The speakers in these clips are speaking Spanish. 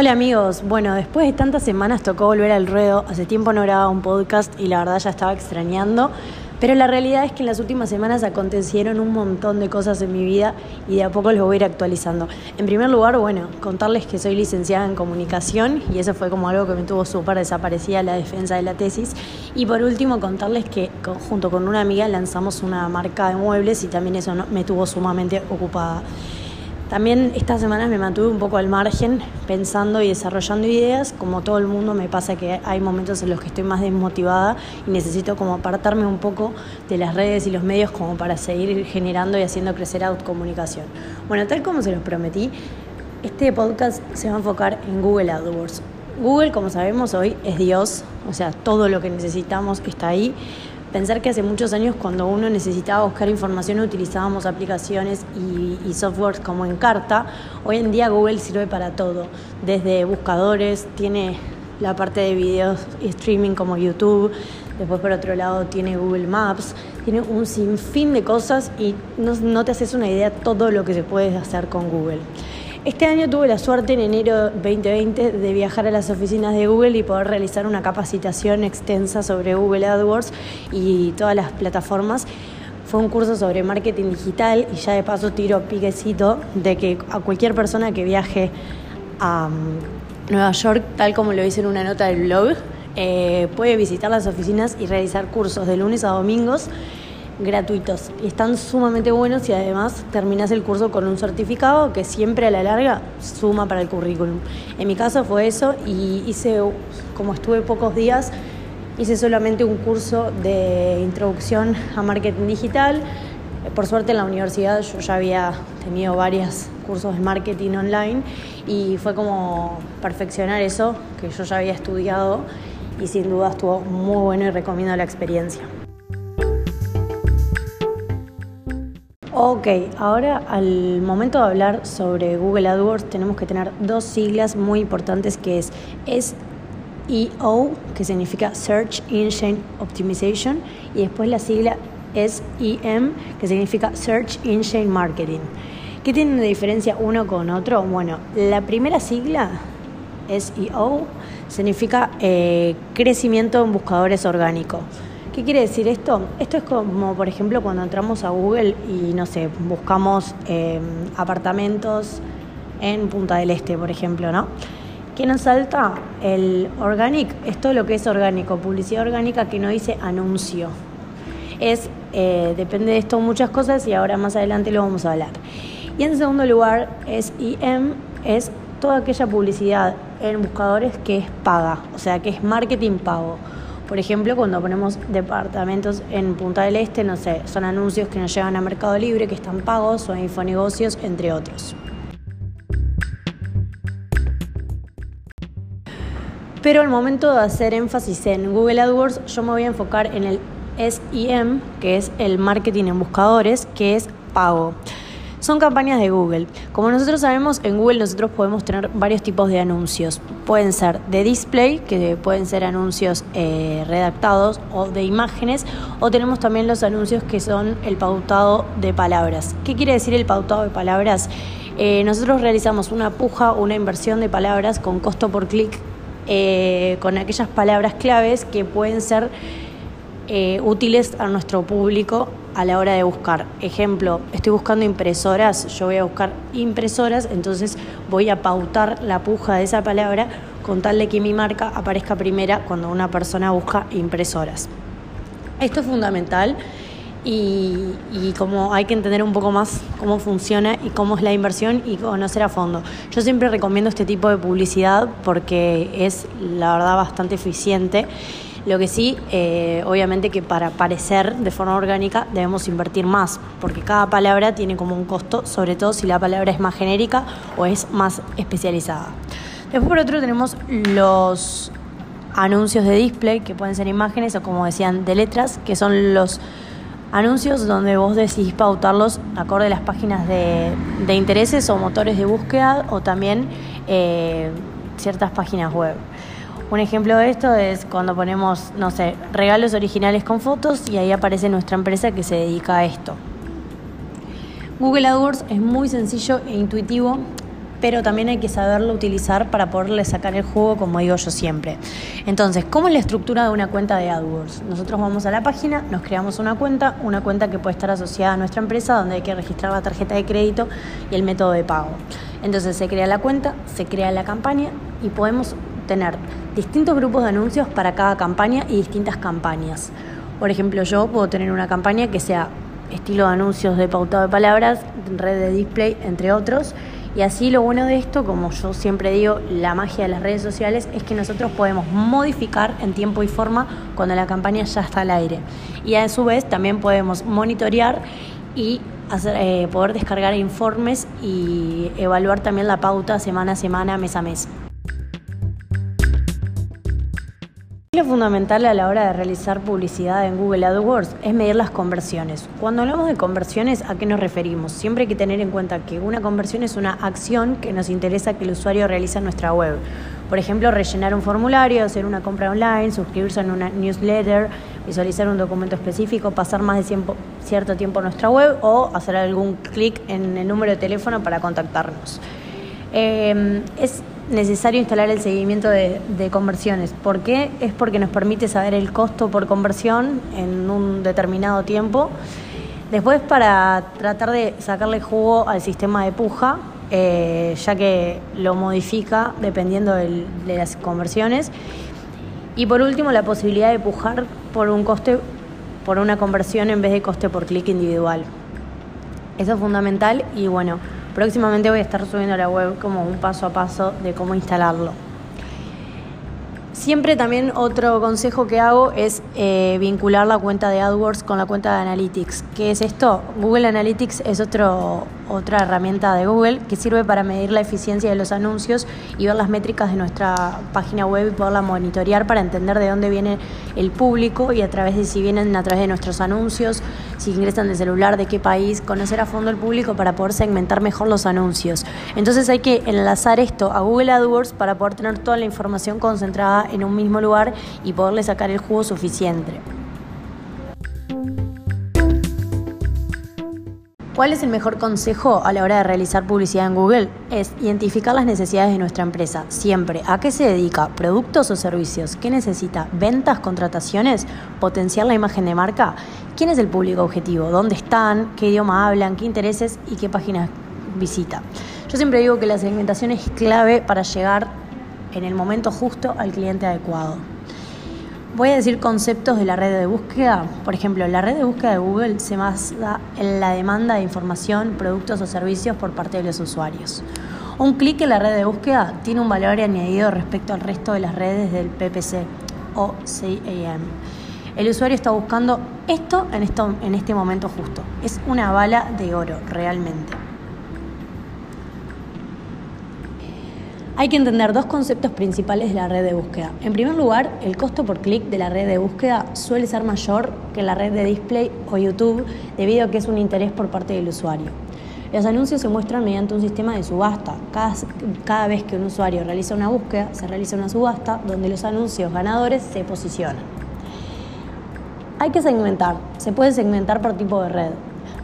Hola amigos, bueno, después de tantas semanas tocó volver al ruedo, hace tiempo no grababa un podcast y la verdad ya estaba extrañando, pero la realidad es que en las últimas semanas acontecieron un montón de cosas en mi vida y de a poco los voy a ir actualizando. En primer lugar, bueno, contarles que soy licenciada en comunicación y eso fue como algo que me tuvo súper desaparecida la defensa de la tesis. Y por último, contarles que junto con una amiga lanzamos una marca de muebles y también eso me tuvo sumamente ocupada. También estas semanas me mantuve un poco al margen pensando y desarrollando ideas, como todo el mundo me pasa que hay momentos en los que estoy más desmotivada y necesito como apartarme un poco de las redes y los medios como para seguir generando y haciendo crecer comunicación. Bueno, tal como se los prometí, este podcast se va a enfocar en Google AdWords. Google, como sabemos hoy, es Dios, o sea, todo lo que necesitamos está ahí Pensar que hace muchos años cuando uno necesitaba buscar información utilizábamos aplicaciones y, softwares como Encarta. Hoy en día Google sirve para todo, desde buscadores, tiene la parte de videos y streaming como YouTube, después por otro lado tiene Google Maps, tiene un sinfín de cosas y no, no te haces una idea todo lo que se puede hacer con Google. Este año tuve la suerte en enero 2020 de viajar a las oficinas de Google y poder realizar una capacitación extensa sobre Google AdWords y todas las plataformas. Fue un curso sobre marketing digital y ya de paso tiro piquecito de que a cualquier persona que viaje a um, Nueva York, tal como lo hice en una nota del blog, eh, puede visitar las oficinas y realizar cursos de lunes a domingos gratuitos están sumamente buenos y además terminas el curso con un certificado que siempre a la larga suma para el currículum. En mi caso fue eso y hice, como estuve pocos días, hice solamente un curso de introducción a marketing digital. Por suerte en la universidad yo ya había tenido varios cursos de marketing online y fue como perfeccionar eso que yo ya había estudiado y sin duda estuvo muy bueno y recomiendo la experiencia. Ok, ahora al momento de hablar sobre Google AdWords tenemos que tener dos siglas muy importantes que es SEO, que significa Search Engine Optimization, y después la sigla SEM, que significa Search Engine Marketing. ¿Qué tienen de diferencia uno con otro? Bueno, la primera sigla, SEO, significa eh, crecimiento en buscadores orgánicos. ¿Qué quiere decir esto? Esto es como, por ejemplo, cuando entramos a Google y, no sé, buscamos em, apartamentos en Punta del Este, por ejemplo, ¿no? ¿Qué nos salta? El organic, es todo lo que es orgánico, publicidad orgánica que no dice anuncio. Es, eh, depende de esto muchas cosas y ahora más adelante lo vamos a hablar. Y en segundo lugar, es IM, es toda aquella publicidad en buscadores que es paga, o sea, que es marketing pago. Por ejemplo, cuando ponemos departamentos en Punta del Este, no sé, son anuncios que nos llegan a Mercado Libre, que están pagos o a Infonegocios, entre otros. Pero al momento de hacer énfasis en Google AdWords, yo me voy a enfocar en el SEM, que es el marketing en buscadores, que es pago son campañas de Google. Como nosotros sabemos, en Google nosotros podemos tener varios tipos de anuncios. Pueden ser de display, que pueden ser anuncios eh, redactados o de imágenes, o tenemos también los anuncios que son el pautado de palabras. ¿Qué quiere decir el pautado de palabras? Eh, nosotros realizamos una puja, una inversión de palabras con costo por clic, eh, con aquellas palabras claves que pueden ser útiles a nuestro público a la hora de buscar. Ejemplo, estoy buscando impresoras, yo voy a buscar impresoras, entonces voy a pautar la puja de esa palabra con tal de que mi marca aparezca primera cuando una persona busca impresoras. Esto es fundamental y, y, como hay que entender un poco más cómo funciona y cómo es la inversión y conocer a fondo. Yo siempre recomiendo este tipo de publicidad porque es la verdad bastante eficiente lo que sí, eh, obviamente que para aparecer de forma orgánica debemos invertir más, porque cada palabra tiene como un costo, sobre todo si la palabra es más genérica o es más especializada. Después por otro tenemos los anuncios de display, que pueden ser imágenes o como decían, de letras, que son los anuncios donde vos decidís pautarlos acorde a las páginas de, intereses o motores de búsqueda o también eh, ciertas páginas web. Un ejemplo de esto es cuando ponemos, no sé, regalos originales con fotos y ahí aparece nuestra empresa que se dedica a esto. Google AdWords es muy sencillo e intuitivo pero también hay que saberlo utilizar para poderle sacar el jugo, como digo yo siempre. Entonces, ¿cómo es la estructura de una cuenta de AdWords? Nosotros vamos a la página, nos creamos una cuenta, una cuenta que puede estar asociada a nuestra empresa, donde hay que registrar la tarjeta de crédito y el método de pago. Entonces se crea la cuenta, se crea la campaña y podemos tener distintos grupos de anuncios para cada campaña y distintas campañas. Por ejemplo, yo puedo tener una campaña que sea estilo de anuncios de pautado de palabras, red de display, entre otros. Y así lo bueno de esto, como yo siempre digo, la magia de las redes sociales es que nosotros podemos modificar en tiempo y forma cuando la campaña ya está al aire. Y a su vez también podemos monitorear y eh, poder descargar informes y evaluar también la pauta semana a semana, mes a mes. Lo fundamental a la hora de realizar publicidad en Google AdWords es medir las conversiones. Cuando hablamos de conversiones, ¿a qué nos referimos? Siempre hay que tener en cuenta que una conversión es una acción que nos interesa que el usuario realice en nuestra web. Por ejemplo, rellenar un formulario, hacer una compra online, suscribirse en una newsletter, visualizar un documento específico, pasar más de cierto tiempo en nuestra web o hacer algún clic en el número de teléfono para contactarnos. Eh, es necesario instalar el seguimiento de, conversiones. ¿Por qué? Es porque nos permite saber el costo por conversión en un determinado tiempo. Después para tratar de sacarle jugo al sistema de puja, eh, ya que lo modifica dependiendo de las conversiones. Y por último, la posibilidad de pujar por un coste, por una conversión en vez de coste por clic individual. Eso es fundamental y bueno, Próximamente voy a estar subiendo a la web como un paso a paso de cómo instalarlo. Siempre también otro consejo que hago es eh, vincular la cuenta de AdWords con la cuenta de Analytics. ¿Qué es esto? Google Analytics es otro, otra herramienta de Google que sirve para medir la eficiencia de los anuncios y ver las métricas de nuestra página web y poderla monitorear para entender de dónde viene el público y a través de si vienen a través de nuestros anuncios, si ingresan de celular, de qué país, conocer a fondo el público para poder segmentar mejor los anuncios. Entonces hay que enlazar esto a Google AdWords para poder tener toda la información concentrada en un mismo lugar y poderle sacar el jugo suficiente. ¿Cuál es el mejor consejo a la hora de realizar publicidad en Google? Es identificar las necesidades de nuestra empresa, siempre. ¿A qué se dedica? ¿Productos o servicios? ¿Qué necesita? ¿Ventas, contrataciones? ¿Potenciar la imagen de marca? ¿Quién es el público objetivo? ¿Dónde están? ¿Qué idioma hablan? ¿Qué intereses? ¿Y qué páginas visita? Yo siempre digo que la segmentación es clave para llegar en el momento justo al cliente adecuado. Voy a decir conceptos de la red de búsqueda. Por ejemplo, la red de búsqueda de Google se basa en la demanda de información, productos o servicios por parte de los usuarios. Un clic en la red de búsqueda tiene un valor añadido respecto al resto de las redes del PPC o CAM. El usuario está buscando esto en, esto en este momento justo. Es una bala de oro, realmente. Hay que entender dos conceptos principales de la red de búsqueda. En primer lugar, el costo por clic de la red de búsqueda suele ser mayor que la red de display o YouTube debido a que es un interés por parte del usuario. Los anuncios se muestran mediante un sistema de subasta. Cada, vez que un usuario realiza una búsqueda, se realiza una subasta donde los anuncios ganadores se posicionan. Hay que segmentar. Se puede segmentar por tipo de red.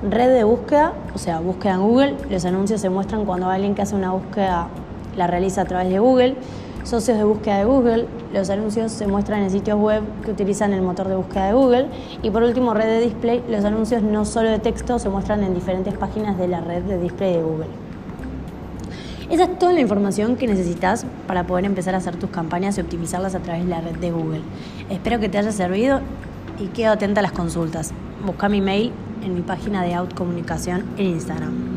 Red de búsqueda, o sea, búsqueda en Google, los anuncios se muestran cuando alguien que hace una búsqueda la realiza a través de Google. Socios de búsqueda de Google, los anuncios se muestran en sitios web que utilizan el motor de búsqueda de Google. Y por último, red de display, los anuncios no solo de texto se muestran en diferentes páginas de la red de display de Google. Esa es toda la información que necesitas para poder empezar a hacer tus campañas y optimizarlas a través de la red de Google. Espero que te haya servido y quedo atenta a las consultas. Busca mi mail en mi página de Out Comunicación en Instagram.